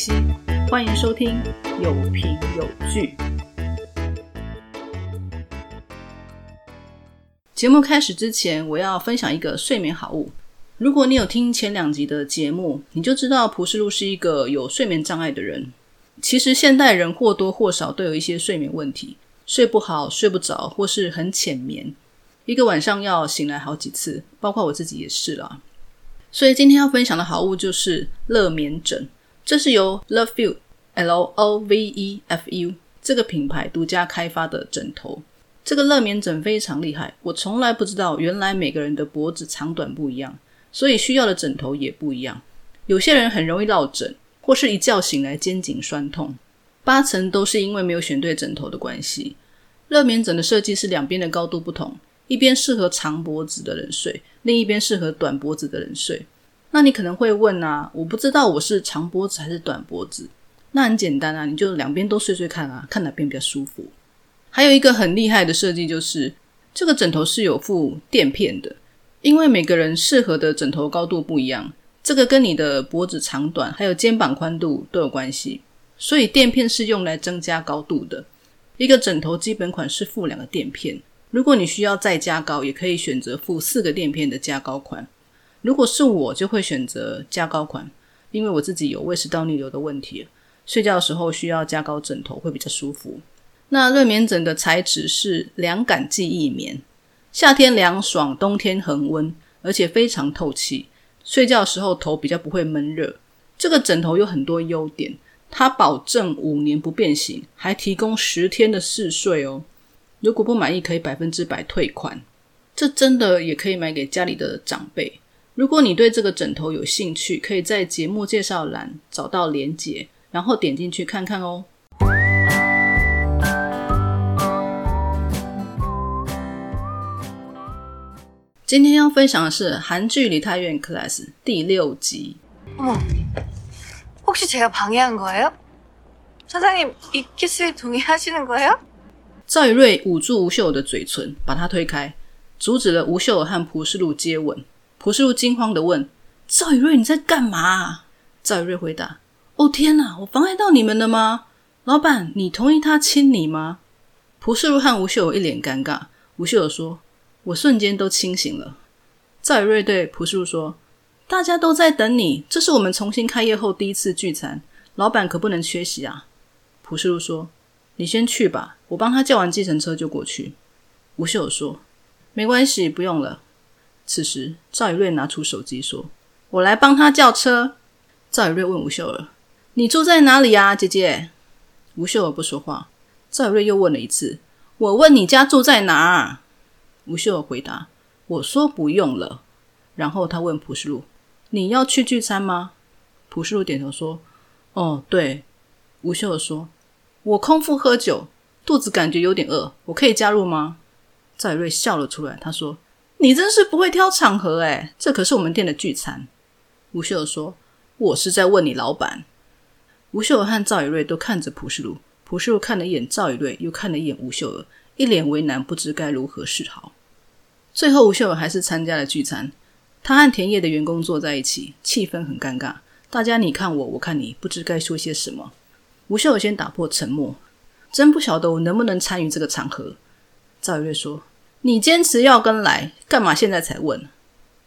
西，欢迎收听有凭有据。节目开始之前，我要分享一个睡眠好物。如果你有听前两集的节目，你就知道蒲世路是一个有睡眠障碍的人。其实现代人或多或少都有一些睡眠问题，睡不好、睡不着，或是很浅眠，一个晚上要醒来好几次，包括我自己也是啦。所以今天要分享的好物就是乐眠枕，这是由 Love You L O V E F U 这个品牌独家开发的枕头。这个乐眠枕非常厉害，我从来不知道原来每个人的脖子长短不一样，所以需要的枕头也不一样。有些人很容易落枕，或是一觉醒来肩颈酸痛，八成都是因为没有选对枕头的关系。乐眠枕的设计是两边的高度不同，一边适合长脖子的人睡。另一边适合短脖子的人睡。那你可能会问啊，我不知道我是长脖子还是短脖子。那很简单啊，你就两边都睡睡看啊，看哪边比较舒服。还有一个很厉害的设计就是，这个枕头是有附垫片的。因为每个人适合的枕头高度不一样，这个跟你的脖子长短还有肩膀宽度都有关系。所以垫片是用来增加高度的。一个枕头基本款是附两个垫片。如果你需要再加高，也可以选择附四个垫片的加高款。如果是我，就会选择加高款，因为我自己有胃食道逆流的问题，睡觉的时候需要加高枕头会比较舒服。那热眠枕的材质是凉感记忆棉，夏天凉爽，冬天恒温，而且非常透气，睡觉的时候头比较不会闷热。这个枕头有很多优点，它保证五年不变形，还提供十天的试睡哦。如果不满意，可以百分之百退款。这真的也可以买给家里的长辈。如果你对这个枕头有兴趣，可以在节目介绍栏找到链接，然后点进去看看哦。今天要分享的是韩剧《梨泰院 Class》第六集。어머혹시제가방해한거예요사장님이키스에동의하시는거예요赵宇瑞捂住吴秀尔的嘴唇，把他推开，阻止了吴秀尔和蒲世禄接吻。 蒲世禄惊慌的问：“赵宇瑞，你在干嘛？”赵宇瑞回答：“哦天哪，我妨碍到你们了吗？老板，你同意他亲你吗？”蒲世禄和吴秀尔一脸尴尬。吴秀尔说：“我瞬间都清醒了。”赵宇瑞对蒲世禄说：“大家都在等你，这是我们重新开业后第一次聚餐，老板可不能缺席啊。”蒲世禄说。你先去吧，我帮他叫完计程车就过去。吴秀尔说：“没关系，不用了。”此时，赵宇瑞拿出手机说：“我来帮他叫车。”赵宇瑞问吴秀儿：“你住在哪里啊，姐姐？”吴秀儿不说话。赵宇瑞又问了一次：“我问你家住在哪儿？”吴秀儿回答：“我说不用了。”然后他问朴世禄：“你要去聚餐吗？”朴世禄点头说：“哦，对。”吴秀儿说。我空腹喝酒，肚子感觉有点饿，我可以加入吗？赵宇瑞笑了出来，他说：“你真是不会挑场合诶，这可是我们店的聚餐。”吴秀儿说：“我是在问你老板。”吴秀儿和赵宇瑞都看着蒲世禄，蒲世禄看了一眼赵宇瑞，又看了一眼吴秀儿，一脸为难，不知该如何是好。最后，吴秀儿还是参加了聚餐，他和田野的员工坐在一起，气氛很尴尬，大家你看我，我看你，不知该说些什么。吴秀尔先打破沉默，真不晓得我能不能参与这个场合。赵宇瑞说：“你坚持要跟来，干嘛现在才问？”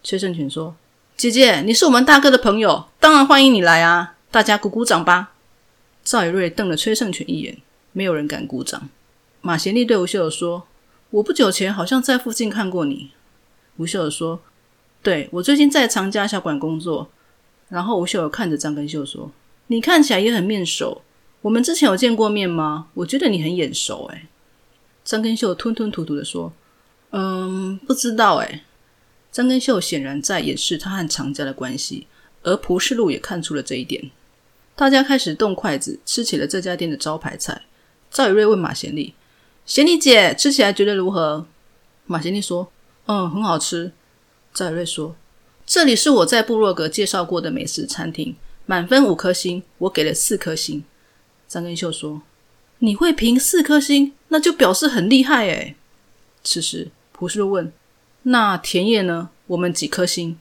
崔胜群说：“姐姐，你是我们大哥的朋友，当然欢迎你来啊！大家鼓鼓掌吧。”赵宇瑞瞪了崔胜群一眼，没有人敢鼓掌。马贤利对吴秀尔说：“我不久前好像在附近看过你。”吴秀尔说：“对，我最近在长家小馆工作。”然后吴秀尔看着张根秀说：“你看起来也很面熟。”我们之前有见过面吗？我觉得你很眼熟诶。张根秀吞吞吐吐的说：“嗯，不知道诶。张根秀显然在掩饰他和常家的关系，而蒲世禄也看出了这一点。大家开始动筷子吃起了这家店的招牌菜。赵宇瑞问马贤丽：“贤丽姐，吃起来觉得如何？”马贤丽说：“嗯，很好吃。”赵宇瑞说：“这里是我在部落格介绍过的美食餐厅，满分五颗星，我给了四颗星。”张根秀说：“你会评四颗星，那就表示很厉害诶。”此时，朴世禄问：“那田野呢？我们几颗星？”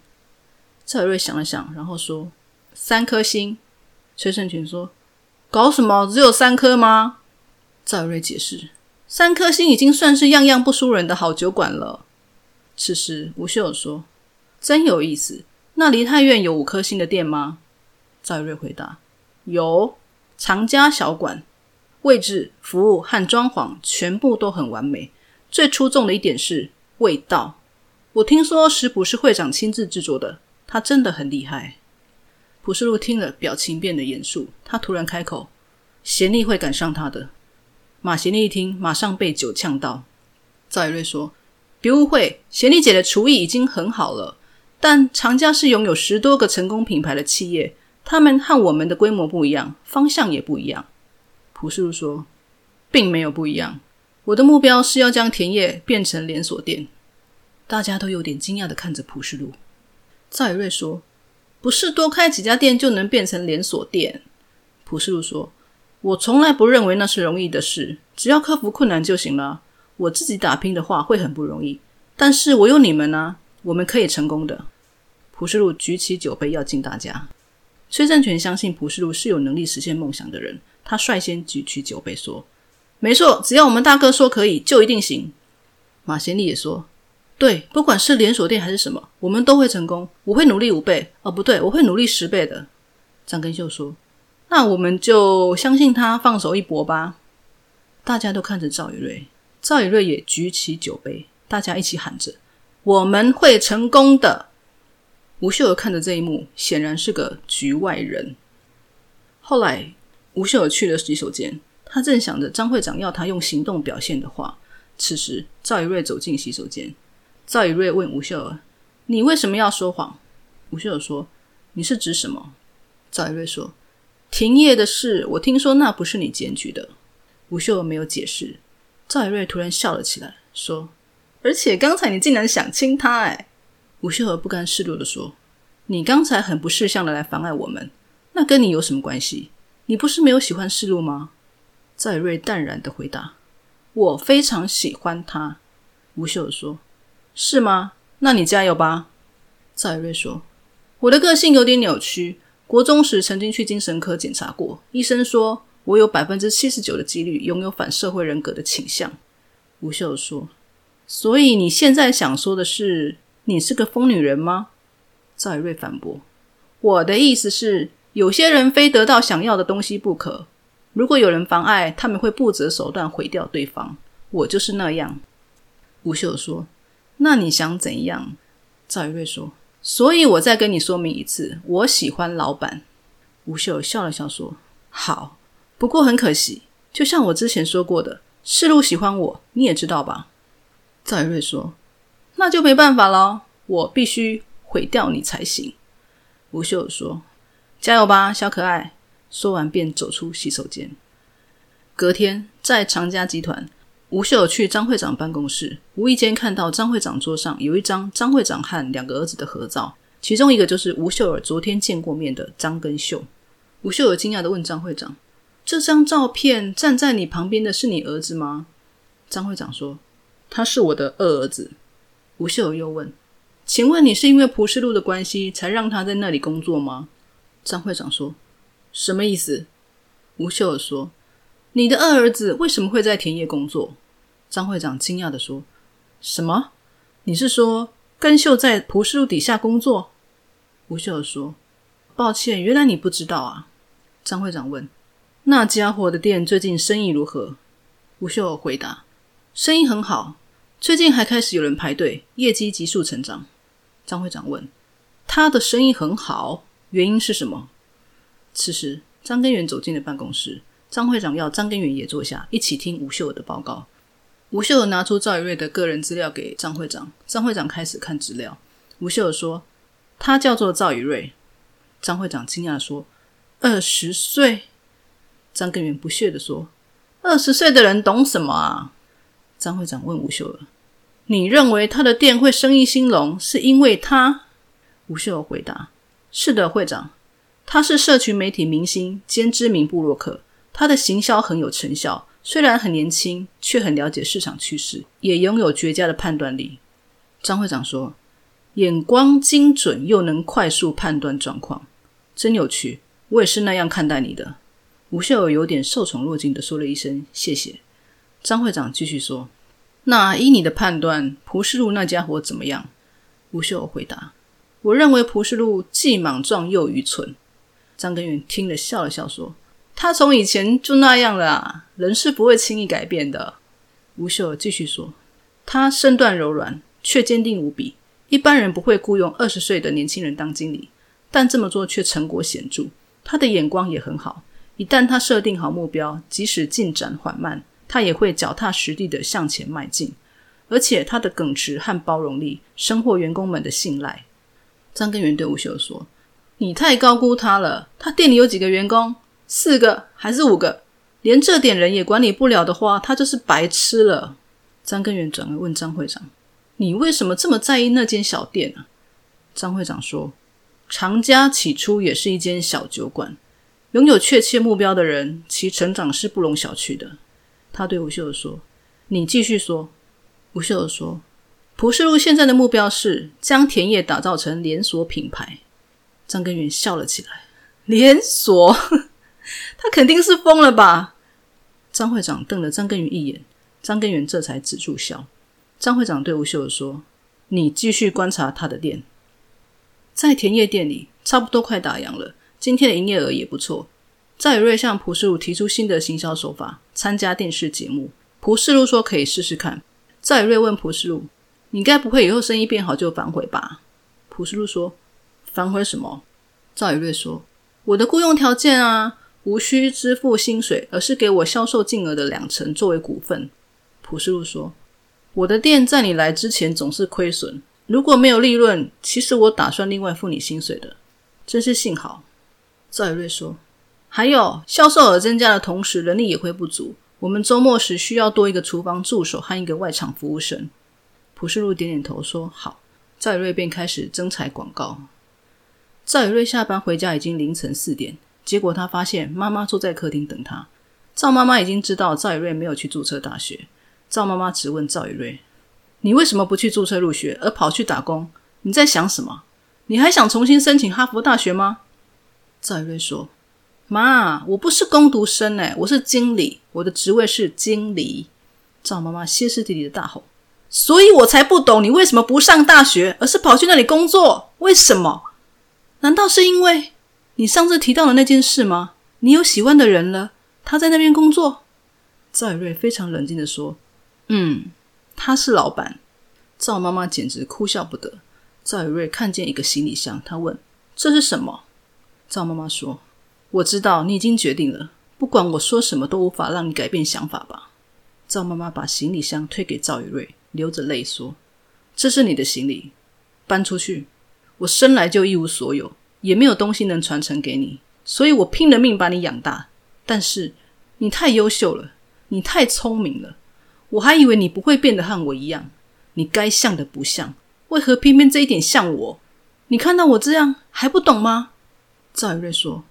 赵瑞想了想，然后说：“三颗星。”崔胜群说：“搞什么？只有三颗吗？”赵瑞解释：“三颗星已经算是样样不输人的好酒馆了。”此时吴秀说：“真有意思，那梨泰院有五颗星的店吗？”赵瑞回答：“有，长家小馆，位置、服务和装潢全部都很完美。最出众的一点是味道。我听说食谱是会长亲自制作的，他真的很厉害。”朴世禄听了，表情变得严肃。他突然开口：“贤丽会赶上他的。”马贤丽一听，马上被酒呛到。赵以瑞说：“别误会，贤丽姐的厨艺已经很好了，但长家是拥有十多个成功品牌的企业，他们和我们的规模不一样，方向也不一样。”朴世禄说：“并没有不一样，我的目标是要将田野变成连锁店。”大家都有点惊讶的看着朴世路。赵以瑞说。不是多开几家店就能变成连锁店。朴世路说：“我从来不认为那是容易的事，只要克服困难就行了。我自己打拼的话会很不容易，但是我有你们呢，我们可以成功的。”朴世路举起酒杯要敬大家。崔正权相信朴世路是有能力实现梦想的人，他率先举起酒杯说：“没错，只要我们大哥说可以，就一定行。”马贤利也说。对，不管是连锁店还是什么，我们都会成功。我会努力五倍，哦，不对，我会努力十倍的。张根秀说：“那我们就相信他，放手一搏吧。”大家都看着赵宇瑞，赵宇瑞也举起酒杯，大家一起喊着：“我们会成功的！”吴秀儿看着这一幕，显然是个局外人。后来，吴秀儿去了洗手间，他正想着张会长要他用行动表现的话。此时，赵一瑞走进洗手间。赵以瑞问吴秀儿：“你为什么要说谎？”吴秀儿说：“你是指什么？”赵一瑞说：“停业的事，我听说那不是你检举的。”吴秀儿没有解释。赵一瑞突然笑了起来，说：“而且刚才你竟然想亲他！”哎，吴秀儿不甘示弱的说：“你刚才很不识相的来妨碍我们，那跟你有什么关系？你不是没有喜欢示弱吗？”赵以瑞淡然的回答：“我非常喜欢他。”吴秀说。是吗？那你加油吧。赵瑞说：“我的个性有点扭曲。国中时曾经去精神科检查过，医生说我有百分之七十九的几率拥有反社会人格的倾向。”吴秀说：“所以你现在想说的是，你是个疯女人吗？”赵瑞反驳：“我的意思是，有些人非得到想要的东西不可。如果有人妨碍，他们会不择手段毁掉对方。我就是那样。”吴秀说。那你想怎样？赵宇瑞说：“所以我再跟你说明一次，我喜欢老板。”吴秀笑了笑说：“好，不过很可惜，就像我之前说过的，世路喜欢我，你也知道吧？”赵宇瑞说：“那就没办法了，我必须毁掉你才行。”吴秀说：“加油吧，小可爱。”说完便走出洗手间。隔天，在长家集团。吴秀去张会长办公室，无意间看到张会长桌上有一张张会长和两个儿子的合照，其中一个就是吴秀儿昨天见过面的张根秀。吴秀儿惊讶的问张会长：“这张照片站在你旁边的是你儿子吗？”张会长说：“他是我的二儿子。”吴秀儿又问：“请问你是因为蒲世路的关系才让他在那里工作吗？”张会长说：“什么意思？”吴秀儿说：“你的二儿子为什么会在田野工作？”张会长惊讶的说：“什么？你是说根秀在蒲氏路底下工作？”吴秀儿说：“抱歉，原来你不知道啊。”张会长问：“那家伙的店最近生意如何？”吴秀儿回答：“生意很好，最近还开始有人排队，业绩急速成长。”张会长问：“他的生意很好，原因是什么？”此时，张根源走进了办公室，张会长要张根源也坐下，一起听吴秀儿的报告。吴秀儿拿出赵宇瑞的个人资料给张会长，张会长开始看资料。吴秀儿说：“他叫做赵宇瑞。”张会长惊讶说：“二十岁？”张根源不屑的说：“二十岁的人懂什么啊？”张会长问吴秀儿：“你认为他的店会生意兴隆，是因为他？”吴秀儿回答：“是的，会长，他是社群媒体明星兼知名部落客，他的行销很有成效。”虽然很年轻，却很了解市场趋势，也拥有绝佳的判断力。张会长说：“眼光精准，又能快速判断状况，真有趣。我也是那样看待你的。”吴秀有点受宠若惊的说了一声“谢谢”。张会长继续说：“那依你的判断，蒲世禄那家伙怎么样？”吴秀回答：“我认为蒲世禄既莽撞又愚蠢。”张根源听了笑了笑说：“他从以前就那样了，人是不会轻易改变的。”吴秀继续说：“他身段柔软，却坚定无比。一般人不会雇佣二十岁的年轻人当经理，但这么做却成果显著。他的眼光也很好。一旦他设定好目标，即使进展缓慢，他也会脚踏实地的向前迈进。而且他的耿直和包容力，深获员工们的信赖。”张根源对吴秀说：“你太高估他了。他店里有几个员工？四个还是五个？连这点人也管理不了的话，他就是白痴了。”张根源转而问张会长。你为什么这么在意那间小店呢？张会长说：“常家起初也是一间小酒馆，拥有确切目标的人，其成长是不容小觑的。”他对吴秀儿说：“你继续说。”吴秀儿说：“蒲世禄现在的目标是将田野打造成连锁品牌。”张根源笑了起来：“连锁？他肯定是疯了吧？”张会长瞪了张根源一眼，张根源这才止住笑。张会长对吴秀说：“你继续观察他的店，在田叶店里，差不多快打烊了。今天的营业额也不错。”赵宇瑞向蒲世禄提出新的行销手法，参加电视节目。蒲世禄说：“可以试试看。”赵宇瑞问蒲世禄：“你该不会以后生意变好就反悔吧？”蒲世禄说：“反悔什么？”赵宇瑞说：“我的雇佣条件啊，无需支付薪水，而是给我销售金额的两成作为股份。”普世禄说。我的店在你来之前总是亏损，如果没有利润，其实我打算另外付你薪水的。真是幸好。赵宇瑞说：“还有销售额增加的同时，人力也会不足。我们周末时需要多一个厨房助手和一个外场服务生。”普世禄点点头说：“好。”赵宇瑞便开始征采广告。赵雨瑞下班回家已经凌晨四点，结果他发现妈妈坐在客厅等他。赵妈妈已经知道赵雨瑞没有去注册大学。赵妈妈直问赵雨瑞：“你为什么不去注册入学，而跑去打工？你在想什么？你还想重新申请哈佛大学吗？”赵雨瑞说：“妈，我不是攻读生哎，我是经理，我的职位是经理。”赵妈妈歇斯底里的大吼：“所以我才不懂你为什么不上大学，而是跑去那里工作？为什么？难道是因为你上次提到的那件事吗？你有喜欢的人了，他在那边工作？”赵宇瑞非常冷静的说。嗯，他是老板。赵妈妈简直哭笑不得。赵宇瑞看见一个行李箱，他问：“这是什么？”赵妈妈说：“我知道你已经决定了，不管我说什么都无法让你改变想法吧。”赵妈妈把行李箱推给赵宇瑞，流着泪说：“这是你的行李，搬出去。我生来就一无所有，也没有东西能传承给你，所以我拼了命把你养大。但是你太优秀了，你太聪明了。”我还以为你不会变得和我一样，你该像的不像，为何偏偏这一点像我？你看到我这样还不懂吗？赵雨瑞说：“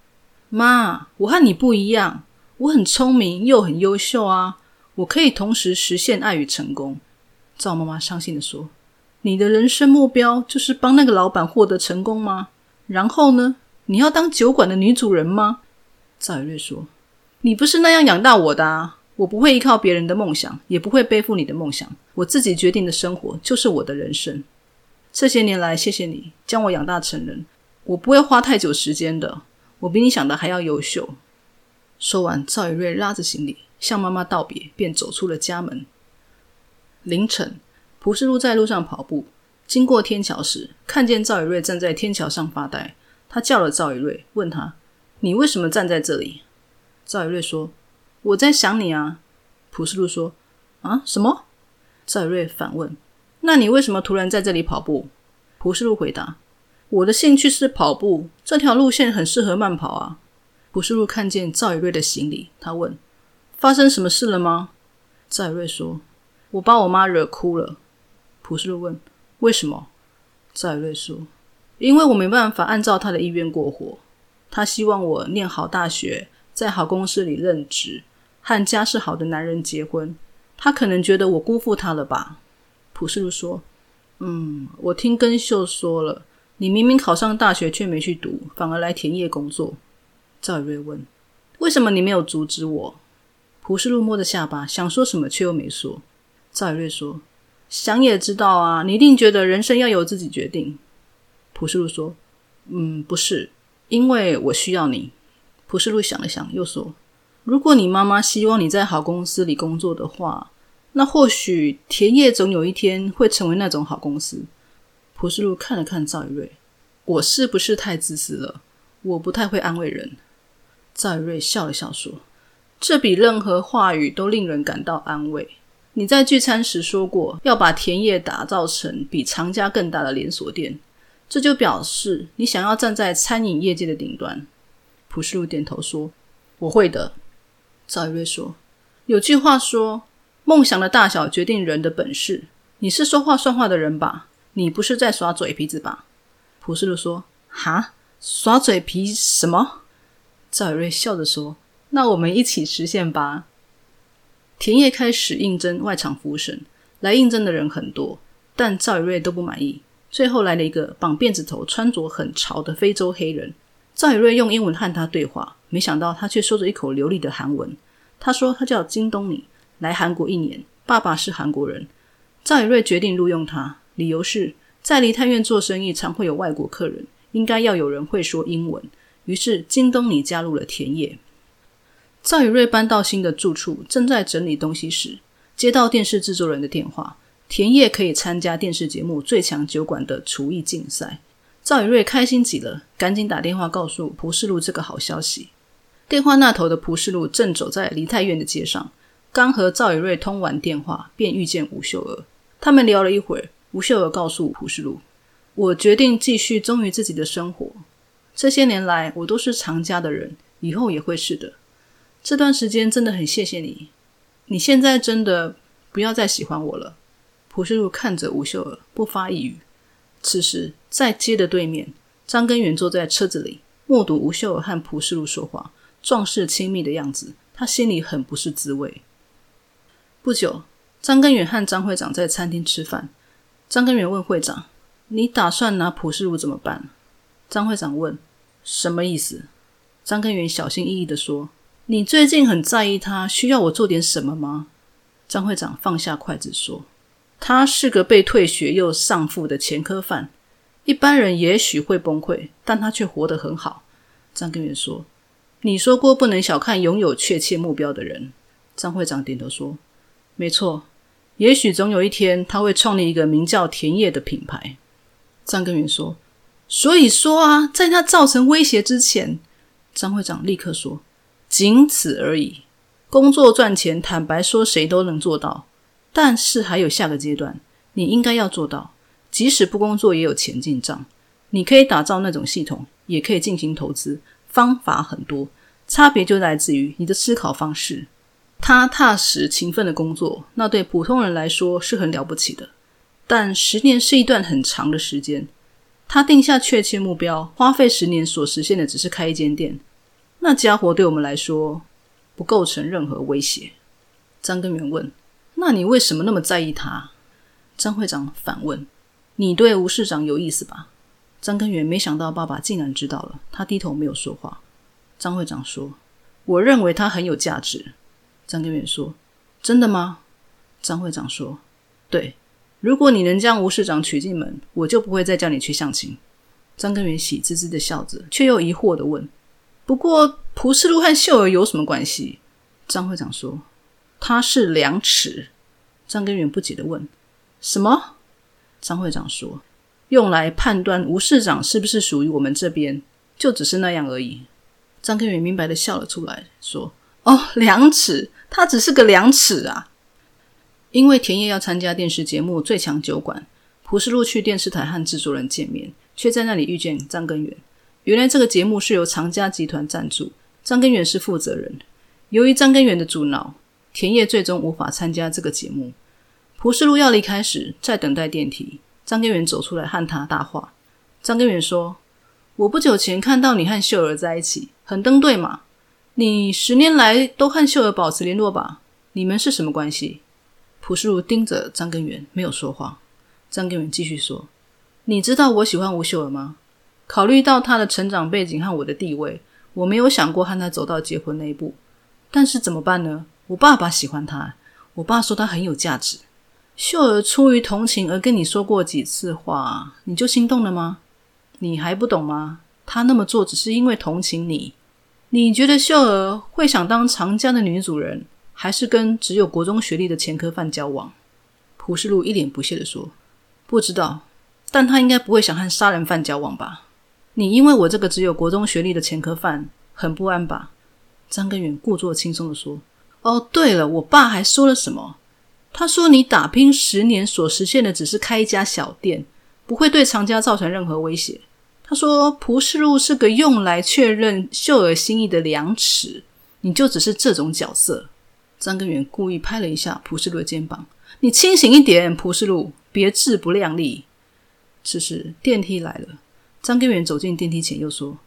妈，我和你不一样，我很聪明又很优秀啊，我可以同时实现爱与成功。”赵妈妈伤心的说：“你的人生目标就是帮那个老板获得成功吗？然后呢？你要当酒馆的女主人吗？”赵宇瑞说：“你不是那样养大我的啊。”我不会依靠别人的梦想，也不会背负你的梦想。我自己决定的生活就是我的人生。这些年来，谢谢你将我养大成人。我不会花太久时间的。我比你想的还要优秀。说完，赵宇瑞拉着行李向妈妈道别，便走出了家门。凌晨，蒲世禄在路上跑步，经过天桥时，看见赵以瑞站在天桥上发呆。他叫了赵以瑞，问他：“你为什么站在这里？”赵以瑞说。我在想你啊，普世路说：“啊，什么？”赵以瑞反问：“那你为什么突然在这里跑步？”普世路回答：“我的兴趣是跑步，这条路线很适合慢跑啊。”普世路看见赵以瑞的行李，他问：“发生什么事了吗？”赵以瑞说：“我把我妈惹哭了。”普世路问：“为什么？”赵宇瑞说：“因为我没办法按照他的意愿过活，他希望我念好大学，在好公司里任职。”和家世好的男人结婚，他可能觉得我辜负他了吧？普世路说：“嗯，我听根秀说了，你明明考上大学却没去读，反而来田野工作。”赵宇瑞问：“为什么你没有阻止我？”普世禄摸着下巴，想说什么却又没说。赵宇瑞说：“想也知道啊，你一定觉得人生要由自己决定。”蒲世禄说：“嗯，不是，因为我需要你。”蒲世禄想了想，又说：“如果你妈妈希望你在好公司里工作的话，那或许田野总有一天会成为那种好公司。”蒲世禄看了看赵宇瑞：“我是不是太自私了？我不太会安慰人。”赵宇瑞笑了笑说：“这比任何话语都令人感到安慰。你在聚餐时说过，要把田野打造成比长家更大的连锁店。”这就表示你想要站在餐饮业界的顶端。朴世路点头说：“我会的。”赵宇瑞说：“有句话说，梦想的大小决定人的本事。你是说话算话的人吧？你不是在耍嘴皮子吧？”朴世路说：“哈，耍嘴皮什么？”赵宇瑞笑着说：“那我们一起实现吧。”田野开始应征外场服务生，来应征的人很多，但赵宇瑞都不满意。最后来了一个绑辫子头、穿着很潮的非洲黑人。赵宇瑞用英文和他对话，没想到他却说着一口流利的韩文。他说他叫金东尼，来韩国一年，爸爸是韩国人。赵宇瑞决定录用他，理由是在梨泰院做生意常会有外国客人，应该要有人会说英文。于是金东尼加入了田野。赵宇瑞搬到新的住处，正在整理东西时，接到电视制作人的电话。田野可以参加电视节目《最强酒馆》的厨艺竞赛，赵宇瑞开心极了，赶紧打电话告诉蒲世禄这个好消息。电话那头的蒲世禄正走在梨泰院的街上，刚和赵宇瑞通完电话，便遇见吴秀娥。他们聊了一会儿，吴秀娥告诉蒲世禄：“我决定继续忠于自己的生活。这些年来，我都是常家的人，以后也会是的。这段时间真的很谢谢你。你现在真的不要再喜欢我了。”蒲世禄看着吴秀儿，不发一语。此时，在街的对面，张根源坐在车子里，目睹吴秀儿和蒲世禄说话，壮士亲密的样子，他心里很不是滋味。不久，张根源和张会长在餐厅吃饭。张根源问会长：“你打算拿蒲世禄怎么办？”张会长问：“什么意思？”张根源小心翼翼的说：“你最近很在意他，需要我做点什么吗？”张会长放下筷子说。他是个被退学又丧父的前科犯，一般人也许会崩溃，但他却活得很好。张根源说：“你说过不能小看拥有确切目标的人。”张会长点头说：“没错，也许总有一天他会创立一个名叫田野的品牌。”张根源说：“所以说啊，在他造成威胁之前，张会长立刻说：仅此而已。工作赚钱，坦白说，谁都能做到。”但是还有下个阶段，你应该要做到，即使不工作也有钱进账。你可以打造那种系统，也可以进行投资，方法很多，差别就来自于你的思考方式。他踏实勤奋的工作，那对普通人来说是很了不起的。但十年是一段很长的时间，他定下确切目标，花费十年所实现的只是开一间店，那家伙对我们来说不构成任何威胁。张根源问。那你为什么那么在意他？张会长反问：“你对吴市长有意思吧？”张根源没想到爸爸竟然知道了，他低头没有说话。张会长说：“我认为他很有价值。”张根源说：“真的吗？”张会长说：“对，如果你能将吴市长娶进门，我就不会再叫你去相亲。”张根源喜滋滋的笑着，却又疑惑的问：“不过蒲世禄和秀儿有什么关系？”张会长说。他是量尺，张根源不解的问：“什么？”张会长说：“用来判断吴市长是不是属于我们这边，就只是那样而已。”张根源明白的笑了出来，说：“哦，量尺，他只是个量尺啊。”因为田野要参加电视节目《最强酒馆》，蒲世禄去电视台和制作人见面，却在那里遇见张根源。原来这个节目是由长家集团赞助，张根源是负责人。由于张根源的阻挠。田野最终无法参加这个节目。蒲世禄要离开时，在等待电梯，张根源走出来和他搭话。张根源说：“我不久前看到你和秀儿在一起，很登对嘛。你十年来都和秀儿保持联络吧？你们是什么关系？”蒲世禄盯着张根源，没有说话。张根源继续说：“你知道我喜欢吴秀儿吗？考虑到他的成长背景和我的地位，我没有想过和他走到结婚那一步。但是怎么办呢？我爸爸喜欢他，我爸说他很有价值。秀儿出于同情而跟你说过几次话，你就心动了吗？你还不懂吗？他那么做只是因为同情你。你觉得秀儿会想当长家的女主人，还是跟只有国中学历的前科犯交往？朴世禄一脸不屑地说：“不知道，但他应该不会想和杀人犯交往吧？你因为我这个只有国中学历的前科犯很不安吧？”张根源故作轻松地说：“哦，对了，我爸还说了什么？他说你打拼十年所实现的只是开一家小店，不会对常家造成任何威胁。”他说：“蒲世禄是个用来确认秀儿心意的量尺，你就只是这种角色。”张根源故意拍了一下蒲世禄的肩膀：“你清醒一点，蒲世禄，别自不量力。”此时电梯来了，张根源走进电梯前又说：“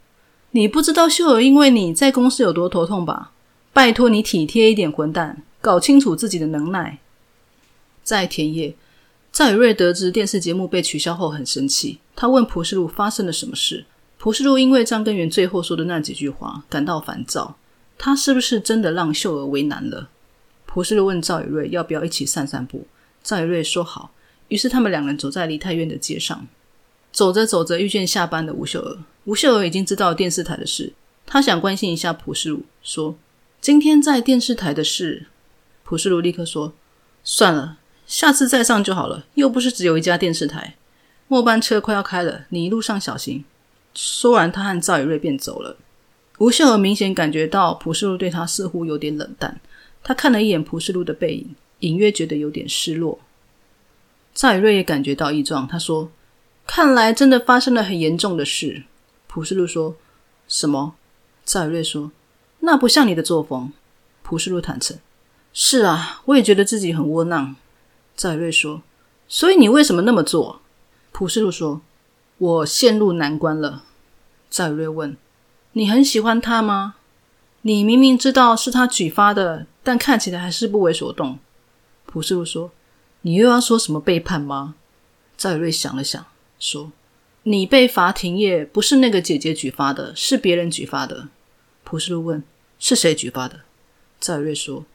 你不知道秀儿因为你在公司有多头痛吧？拜托你体贴一点，混蛋，搞清楚自己的能耐。”在田野。赵宇瑞得知电视节目被取消后，很生气。他问蒲世禄发生了什么事。蒲世禄因为张根源最后说的那几句话感到烦躁。他是不是真的让秀儿为难了？蒲世禄问赵宇瑞要不要一起散散步。赵宇瑞说好。于是他们两人走在梨泰院的街上，走着走着遇见下班的吴秀儿。吴秀儿已经知道电视台的事，她想关心一下蒲世禄，说：“今天在电视台的事。”蒲世禄立刻说：“算了。”下次再上就好了，又不是只有一家电视台。末班车快要开了，你一路上小心。说完，他和赵宇瑞便走了。吴秀儿明显感觉到蒲世禄对他似乎有点冷淡，他看了一眼蒲世禄的背影，隐约觉得有点失落。赵宇瑞也感觉到异状，他说：“看来真的发生了很严重的事。”普世禄说：“什么？”赵瑞说：“那不像你的作风。”普世禄坦诚：“是啊，我也觉得自己很窝囊。”赵瑞说：“所以你为什么那么做？”朴世禄说：“我陷入难关了。”赵瑞问：“你很喜欢他吗？你明明知道是他举发的，但看起来还是不为所动。”朴世禄说：“你又要说什么背叛吗？”赵瑞想了想，说：“你被罚停业，不是那个姐姐举发的，是别人举发的。”蒲世禄问：“是谁举发的？”赵宇瑞说：“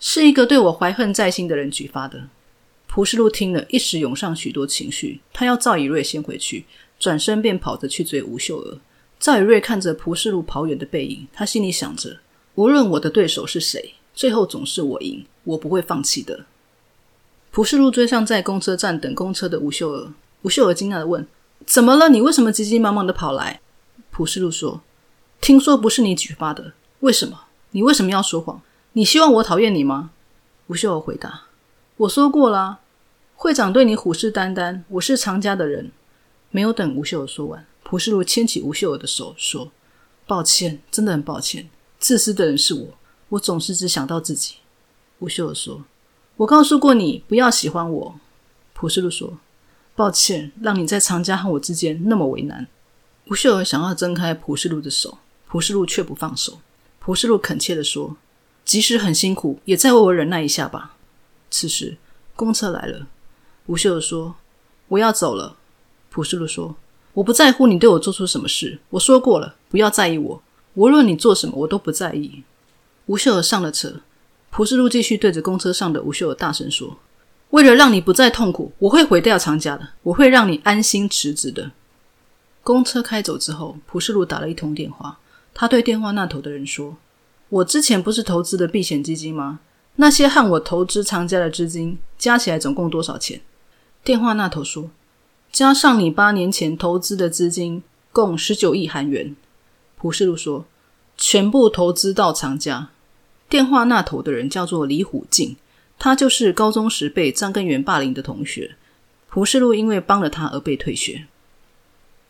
是一个对我怀恨在心的人举发的。”蒲世禄听了一时涌上许多情绪，他要赵以瑞先回去，转身便跑着去追吴秀娥。赵以瑞看着蒲世禄跑远的背影，他心里想着：无论我的对手是谁，最后总是我赢，我不会放弃的。蒲世禄追上在公车站等公车的吴秀娥，吴秀娥惊讶的问：“怎么了？你为什么急急忙忙的跑来？”蒲世路说：“听说不是你举发的，为什么？你为什么要说谎？你希望我讨厌你吗？”吴秀娥回答。我说过了，会长对你虎视眈眈。我是常家的人。没有等吴秀儿说完，蒲世路牵起吴秀儿的手说：“抱歉，真的很抱歉。自私的人是我，我总是只想到自己。”吴秀儿说：“我告诉过你不要喜欢我。”蒲世路说：“抱歉，让你在常家和我之间那么为难。”吴秀儿想要挣开蒲世禄的手，蒲世禄却不放手。蒲世禄恳切的说：“即使很辛苦，也再为我忍耐一下吧。”此时，公车来了。吴秀儿说：“我要走了。”朴世禄说：“我不在乎你对我做出什么事。我说过了，不要在意我。无论你做什么，我都不在意。”吴秀儿上了车。朴世禄继续对着公车上的吴秀儿大声说：“为了让你不再痛苦，我会毁掉长家的。我会让你安心辞职的。”公车开走之后，朴世禄打了一通电话。他对电话那头的人说：“我之前不是投资的避险基金吗？”那些和我投资长家的资金加起来总共多少钱？电话那头说：“加上你八年前投资的资金，共十九亿韩元。”朴世禄说：“全部投资到长家。”电话那头的人叫做李虎进，他就是高中时被张根源霸凌的同学。朴世禄因为帮了他而被退学。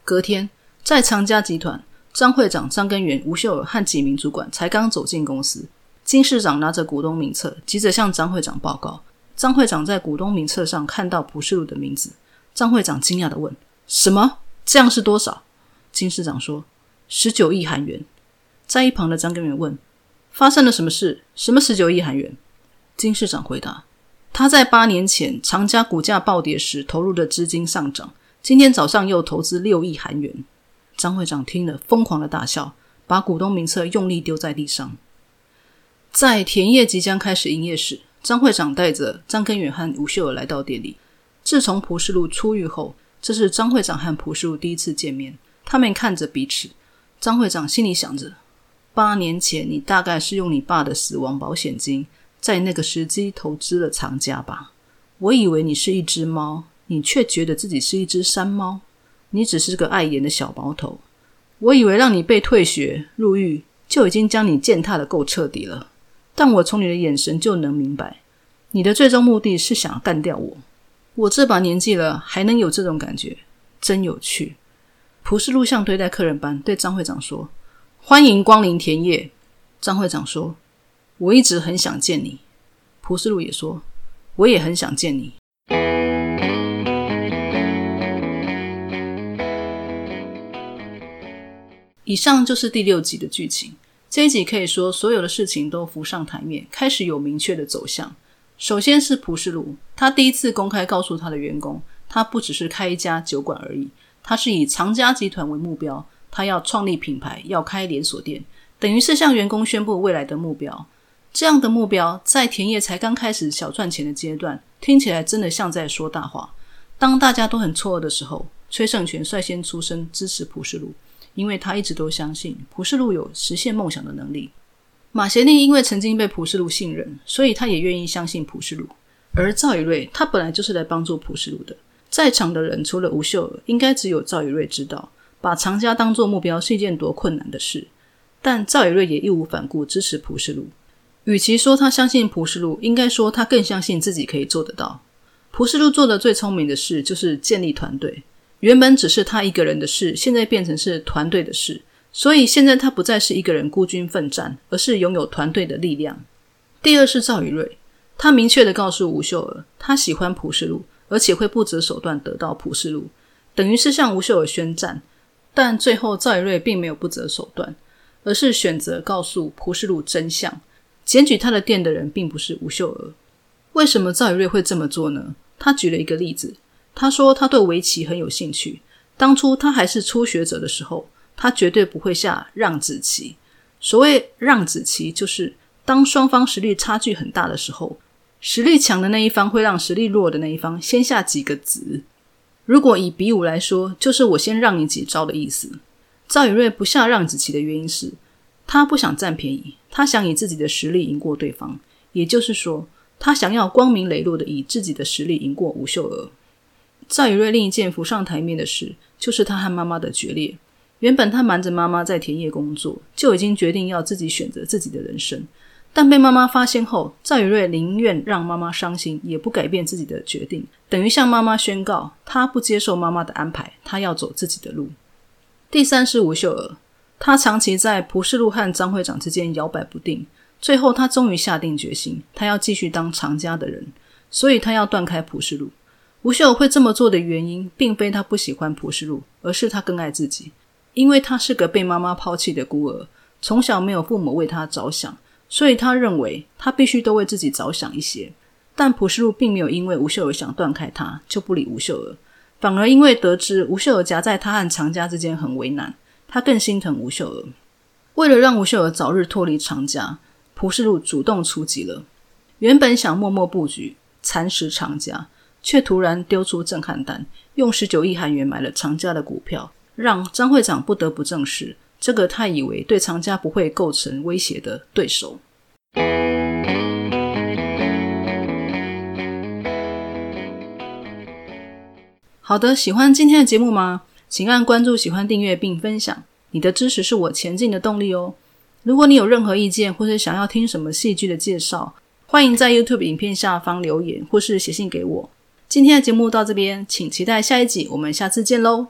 隔天，在长家集团，张会长张根源、吴秀尔和几名主管才刚走进公司。金市长拿着股东名册，急着向张会长报告。张会长在股东名册上看到蒲世禄的名字，张会长惊讶的问：“什么？这样是多少？”金市长说：“十九亿韩元。”在一旁的张根源问：“发生了什么事？什么十九亿韩元？”金市长回答：“他在八年前长家股价暴跌时投入的资金上涨，今天早上又投资六亿韩元。”张会长听了疯狂的大笑。把股东名册用力丢在地上。在田业即将开始营业时，张会长带着张根源和吴秀儿来到店里。自从蒲世禄出狱后，这是张会长和蒲世禄第一次见面。他们看着彼此，张会长心里想着：八年前你大概是用你爸的死亡保险金，在那个时机投资了藏家吧？我以为你是一只猫，你却觉得自己是一只山猫。你只是个碍眼的小毛头。我以为让你被退学入狱，就已经将你践踏的够彻底了。但我从你的眼神就能明白，你的最终目的是想干掉我。我这把年纪了，还能有这种感觉，真有趣。蒲氏录像对待客人般对张会长说：“欢迎光临田野。”张会长说：“我一直很想见你。”蒲氏录也说：“我也很想见你。”以上就是第六集的剧情。这一集可以说所有的事情都浮上台面，开始有明确的走向。首先是蒲世禄，他第一次公开告诉他的员工，他不只是开一家酒馆而已，他是以长家集团为目标，他要创立品牌，要开连锁店，等于是向员工宣布未来的目标。这样的目标在田野才刚开始小赚钱的阶段，听起来真的像在说大话。当大家都很错愕的时候，崔胜权率先出声支持蒲世禄。因为他一直都相信普世路有实现梦想的能力。马贤利因为曾经被普世路信任，所以他也愿意相信普世路。而赵宇瑞，他本来就是来帮助普世路的。在场的人除了吴秀，应该只有赵宇瑞知道，把长家当做目标是一件多困难的事。但赵宇瑞也义无反顾支持普世路。与其说他相信普世路，应该说他更相信自己可以做得到。普世路做的最聪明的事，就是建立团队。原本只是他一个人的事，现在变成是团队的事，所以现在他不再是一个人孤军奋战，而是拥有团队的力量。第二是赵宇瑞，他明确的告诉吴秀儿，他喜欢普世路，而且会不择手段得到普世路，等于是向吴秀儿宣战。但最后赵宇瑞并没有不择手段，而是选择告诉普世路真相，检举他的店的人并不是吴秀娥。为什么赵宇瑞会这么做呢？他举了一个例子。他说他对围棋很有兴趣。当初他还是初学者的时候，他绝对不会下让子棋。所谓让子棋，就是当双方实力差距很大的时候，实力强的那一方会让实力弱的那一方先下几个子。如果以比武来说，就是我先让你几招的意思。赵宇瑞不下让子棋的原因是，他不想占便宜，他想以自己的实力赢过对方。也就是说，他想要光明磊落的以自己的实力赢过吴秀娥。赵宇瑞另一件浮上台面的事，就是他和妈妈的决裂。原本他瞒着妈妈在田野工作，就已经决定要自己选择自己的人生。但被妈妈发现后，赵宇瑞宁愿让妈妈伤心，也不改变自己的决定，等于向妈妈宣告他不接受妈妈的安排，他要走自己的路。第三是吴秀娥，他长期在蒲世禄和张会长之间摇摆不定，最后他终于下定决心，他要继续当常家的人，所以他要断开蒲世禄。吴秀会这么做的原因，并非他不喜欢朴世禄，而是他更爱自己。因为他是个被妈妈抛弃的孤儿，从小没有父母为他着想，所以他认为他必须都为自己着想一些。但朴世禄并没有因为吴秀儿想断开他就不理吴秀儿，反而因为得知吴秀儿夹在他和常家之间很为难，他更心疼吴秀儿。为了让吴秀儿早日脱离常家，朴世禄主动出击了。原本想默默布局蚕食常家。却突然丢出震撼弹，用十九亿韩元买了长家的股票，让张会长不得不正视这个他以为对长家不会构成威胁的对手。好的，喜欢今天的节目吗？请按关注、喜欢、订阅并分享，你的支持是我前进的动力哦。如果你有任何意见，或是想要听什么戏剧的介绍，欢迎在 YouTube 影片下方留言，或是写信给我。今天的节目到这边，请期待下一集，我们下次见喽。